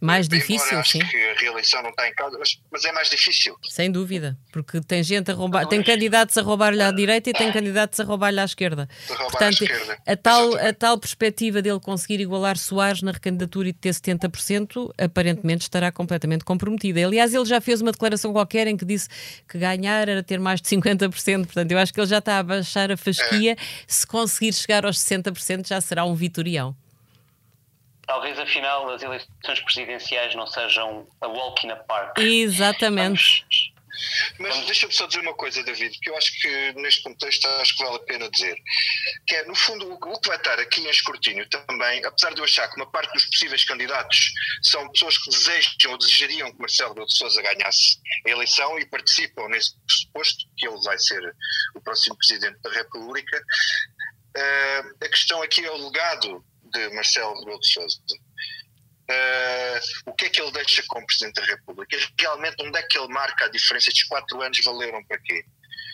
Mais difícil, acho sim. que a reeleição não está em causa, mas, mas é mais difícil. Sem dúvida, porque tem gente a roubar, tem candidatos a roubar-lhe à direita e tem candidatos a roubar-lhe à esquerda. A roubar à Portanto, esquerda. a tal, a Exatamente. tal perspectiva dele conseguir igualar Soares na recandidatura e ter 70%, aparentemente estará completamente comprometida. Aliás, ele já fez uma declaração qualquer em que disse que ganhar era ter mais de 50%. Portanto, eu acho que ele já está a baixar a fasquia. Se conseguir chegar aos 60%, já será um vitorião. Talvez afinal as eleições presidenciais não sejam a walk in a park. Exatamente. Mas deixa-me só dizer uma coisa, David, que eu acho que neste contexto acho que vale a pena dizer. Que é, no fundo, o que vai estar aqui em escrutínio também, apesar de eu achar que uma parte dos possíveis candidatos são pessoas que desejam ou desejariam que Marcelo Rebelo de Sousa ganhasse a eleição e participam nesse pressuposto que ele vai ser o próximo Presidente da República, eh, a questão aqui é o legado de Marcelo Rebelo de Sousa. Eh, o que é que ele deixa como Presidente da República? Realmente, onde é que ele marca a diferença? Estes quatro anos valeram para quê?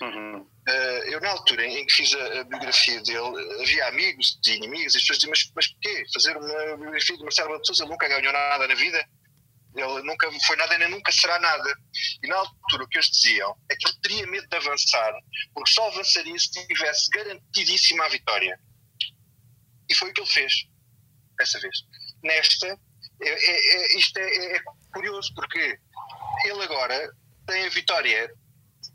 Uhum. Eh, eu, na altura em que fiz a, a biografia dele, havia amigos e inimigos, e as pessoas diziam: Mas, mas porquê? Fazer uma biografia de Marcelo Rebelo de Sousa? Ele nunca ganhou nada na vida, ele nunca foi nada e nem nunca será nada. E na altura, o que eles diziam é que ele teria medo de avançar, porque só avançaria se tivesse garantidíssima a vitória. E foi o que ele fez, dessa vez. Nesta, é, é- é- isto é, é curioso, porque ele agora tem a vitória,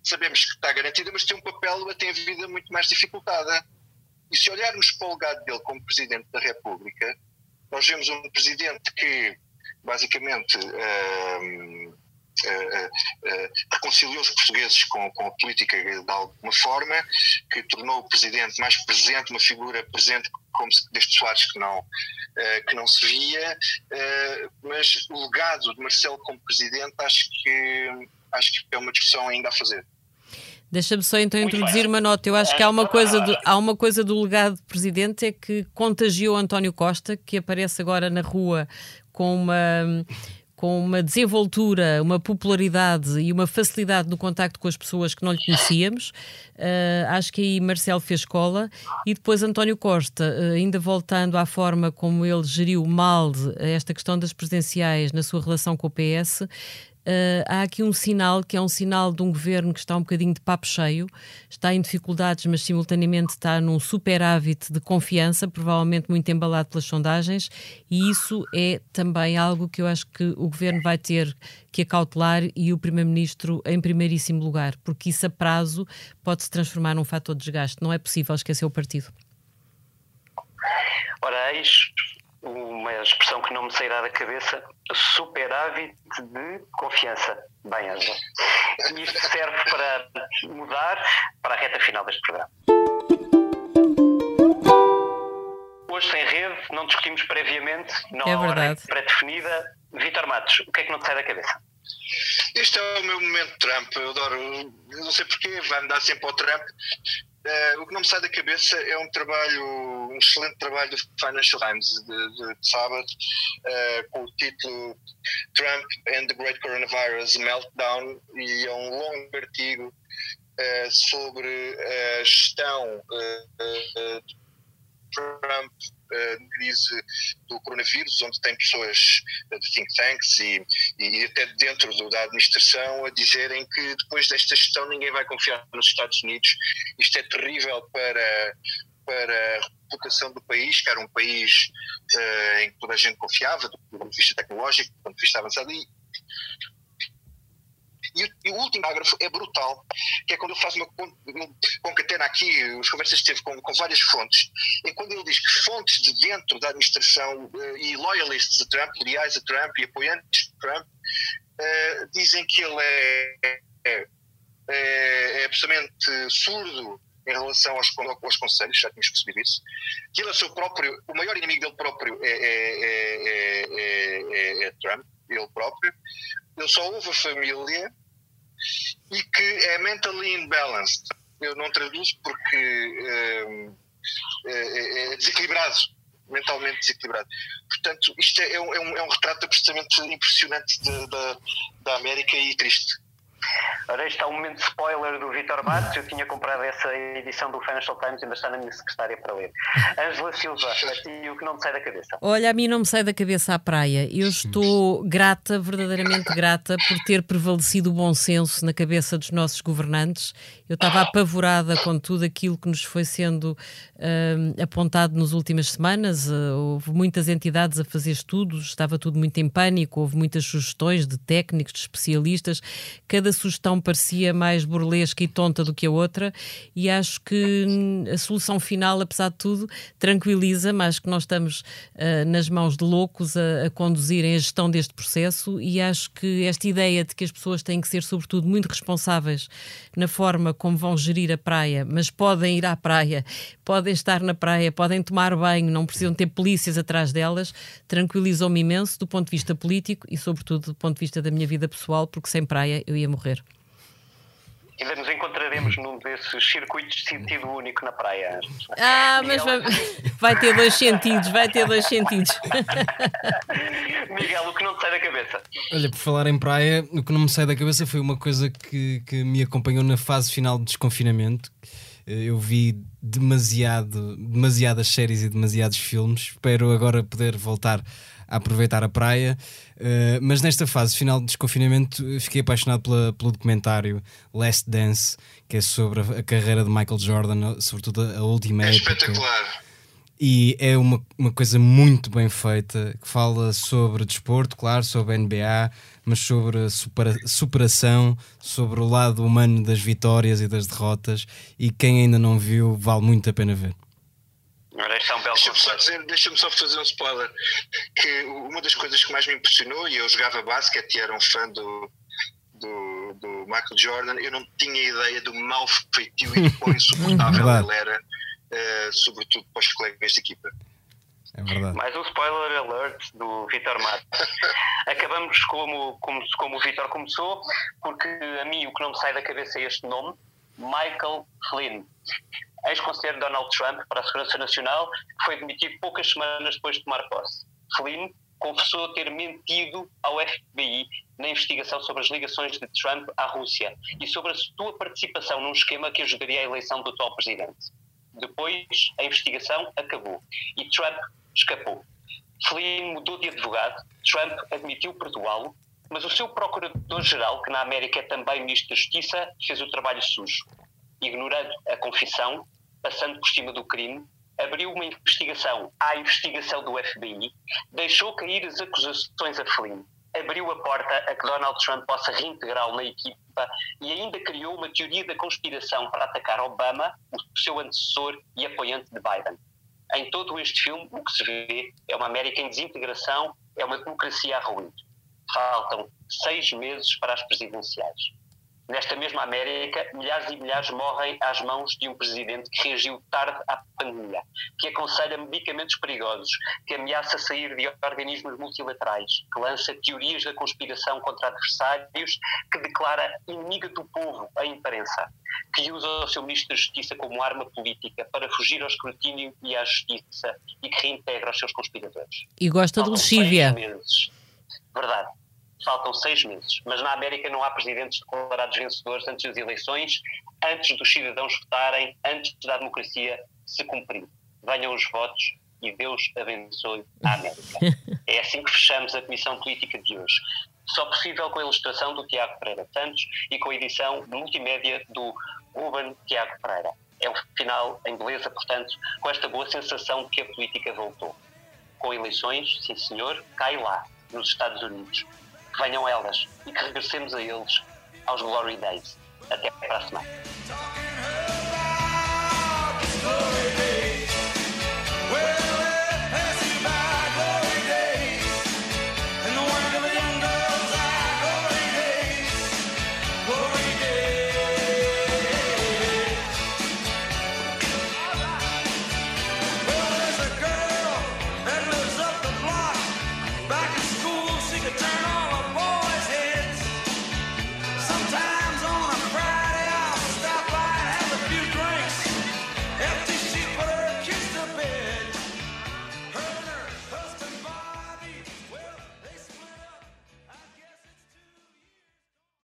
sabemos que está garantida, mas tem um papel, tem a vida muito mais dificultada. E se olharmos para o legado dele como Presidente da República, nós vemos um Presidente que, basicamente, hum, reconciliou os portugueses com, com a política de alguma forma, que tornou o presidente mais presente, uma figura presente como se, desde Soares que não, eh, que não se via, eh, mas o legado de Marcelo como presidente acho que, acho que é uma discussão ainda a fazer. Deixa-me só então Muito introduzir bem. uma nota. Eu acho que há uma coisa do, há uma coisa do legado de presidente é que contagiou António Costa, que aparece agora na rua com uma com uma desenvoltura, uma popularidade e uma facilidade no contacto com as pessoas que não lhe conhecíamos. Uh, acho que aí Marcelo fez escola e depois António Costa, uh, ainda voltando à forma como ele geriu mal esta questão das presidenciais na sua relação com o PS, Uh, há aqui um sinal que é um sinal de um governo que está um bocadinho de papo cheio, está em dificuldades, mas simultaneamente está num superávit de confiança, provavelmente muito embalado pelas sondagens, e isso é também algo que eu acho que o governo vai ter que acautelar e o primeiro-ministro em primeiríssimo lugar, porque isso a prazo pode se transformar num fator de desgaste. Não é possível esquecer o partido. Ora, eis uma expressão que não me sairá da cabeça, superávit de confiança. Bem, Ângela. E isto serve para mudar para a reta final deste programa. Hoje sem rede, não discutimos previamente, não É há verdade. pré-definida. Vítor Matos, o que é que não te sai da cabeça? Este é o meu momento Trump. Eu adoro, eu não sei porquê, vai-me dar sempre ao Trump. Eh, o que não me sai da cabeça é um trabalho, um excelente trabalho do Financial Times de, de- de sábado, eh, com o título Trump and the Great Coronavirus Meltdown, e é um longo artigo eh, sobre a gestão eh, Trump eh, na crise do coronavírus, onde tem pessoas eh, de think tanks e, e até dentro do- da administração a dizerem que depois desta gestão ninguém vai confiar nos Estados Unidos. Isto é terrível para, para a reputação do país, que era um país eh, em que toda a gente confiava, do ponto de vista tecnológico, do ponto de vista avançado. E, e, o- último parágrafo é brutal, que é quando ele faz uma con- concatena aqui, as conversas que teve com, com várias fontes, em quando ele diz que fontes de dentro da administração eh, e loyalists de Trump, leais a Trump e apoiantes de Trump, eh, dizem que ele é, é, é, é absolutamente surdo em relação aos, aos conselhos, já tínhamos percebido isso, que ele é seu próprio, o maior inimigo dele próprio é, é, é, é, é, é- é Trump, ele próprio, ele só ouve a família e que é mentally imbalanced. Eu não traduzo porque hum, é, é desequilibrado, mentalmente desequilibrado. Portanto, isto é, é um, é um- é retrato absolutamente impressionante de- da, da América e triste. Ora, este é um momento spoiler do Vitor Matos. Eu tinha comprado essa edição do Financial Times, ainda está na minha secretária para ler. Ângela Silva, a ti o que não me sai da cabeça. Olha, a mim não me sai da cabeça a praia. Eu estou grata, verdadeiramente grata, por ter prevalecido o bom senso na cabeça dos nossos governantes. Eu estava apavorada com tudo aquilo que nos foi sendo hum, apontado nas últimas semanas. Uh, houve muitas entidades a fazer estudos, estava tudo muito em pânico, houve muitas sugestões de técnicos, de especialistas. Cada sugestão parecia mais burlesca e tonta do que a outra, e acho que hum, a solução final, apesar de tudo, tranquiliza, mas que nós estamos uh, nas mãos de loucos a, a conduzirem a gestão deste processo, e acho que esta ideia de que as pessoas têm que ser, sobretudo, muito responsáveis na forma como vão gerir a praia, mas podem ir à praia, podem estar na praia, podem tomar banho, não precisam ter polícias atrás delas, tranquilizou-me imenso do ponto de vista político e, sobretudo, do ponto de vista da minha vida pessoal, porque sem praia eu ia morrer. Ainda nos encontraremos num desses circuitos de sentido único na praia. Ah, mas vai, vai ter dois sentidos, vai ter dois sentidos. Miguel, o que não te sai da cabeça? Olha, por falar em praia, o que não me sai da cabeça foi uma coisa que, que me acompanhou na fase final de desconfinamento. Eh, Eu vi demasiado, demasiadas séries e demasiados filmes. Espero agora poder voltar a aproveitar a praia. Eh, mas nesta fase final de desconfinamento, eh, fiquei apaixonado pela- pelo documentário Last Dance, que é sobre a, carreira de Michael Jordan, sobretudo a, última É época. espetacular. E é uma, uma coisa muito bem feita que fala sobre desporto, claro, sobre NBA, mas sobre a supera- superação, sobre o lado humano das vitórias e das derrotas. E quem ainda não viu, vale muito a pena ver. Ora, este é um belo Deixa-me só, dizer, deixa-me só fazer um spoiler. Que uma das coisas que mais me impressionou, e eu jogava basquete e era um fã do, do, do Michael Jordan, eu não tinha ideia do mal feitio e do quão insuportável Verdade. ele era, eh, sobretudo para os colegas de equipa. É verdade. Mais um spoiler alert do Vitor Matos. Acabamos como, como, como o Vitor começou, porque a mim o que não me sai da cabeça é este nome, Michael Flynn. Ex-conselheiro Donald Trump para a Segurança Nacional, que foi demitido poucas semanas depois de tomar posse. Flynn confessou ter mentido ao FBI na investigação sobre as ligações de Trump à Rússia e sobre a sua participação num esquema que ajudaria a eleição do atual presidente. Depois, a investigação acabou e Trump escapou. Flynn mudou de advogado, Trump admitiu perdoá-lo, mas o seu procurador-geral, que na América é também ministro da Justiça, fez o trabalho sujo. Ignorando a confissão, passando por cima do crime, abriu uma investigação à investigação do FBI, deixou cair as acusações a Flynn, abriu a porta a que Donald Trump possa reintegrá-lo na equipa e ainda criou uma teoria da conspiração para atacar Obama, o seu antecessor e apoiante de Biden. Em todo este filme, o que se vê é uma América em desintegração, é uma democracia a ruir. Faltam seis meses para as presidenciais. Nesta mesma América, milhares e milhares morrem às mãos de um presidente que reagiu tarde à pandemia, que aconselha medicamentos perigosos, que ameaça sair de organismos multilaterais, que lança teorias da conspiração contra adversários, que declara inimiga do povo a imprensa, que usa o seu ministro da Justiça como arma política para fugir ao escrutínio e à justiça e que reintegra os seus conspiradores. E gosta de lexívia. meses. Verdade. Faltam seis meses. Mas na América não há presidentes declarados vencedores antes das eleições, antes dos cidadãos votarem, antes da democracia se cumprir. Venham os votos e Deus abençoe a América. É assim que fechamos a Comissão Política de hoje. Só possível com a ilustração do Tiago Pereira Santos e com a edição multimédia do Ruben Tiago Pereira. É um final em beleza, portanto, com esta boa sensação de que a política voltou com eleições, sim senhor, cai lá, nos Estados Unidos. Que venham elas e que regressemos a eles, aos Glory Days. Até para a semana.